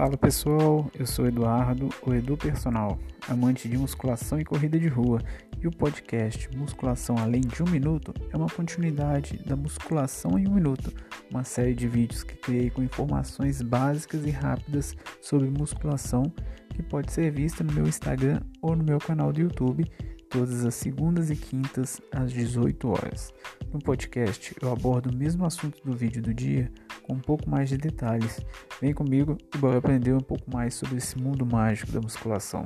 Fala pessoal, eu sou Eduardo, o Edu Personal, amante de musculação e corrida de rua, e o podcast Musculação Além de um Minuto é uma continuidade da Musculação em um Minuto, uma série de vídeos que criei com informações básicas e rápidas sobre musculação que pode ser vista no meu Instagram ou no meu canal do YouTube todas as segundas e quintas às 18 horas. No podcast eu abordo o mesmo assunto do vídeo do dia com um pouco mais de detalhes. Vem comigo e bora aprender um pouco mais sobre esse mundo mágico da musculação.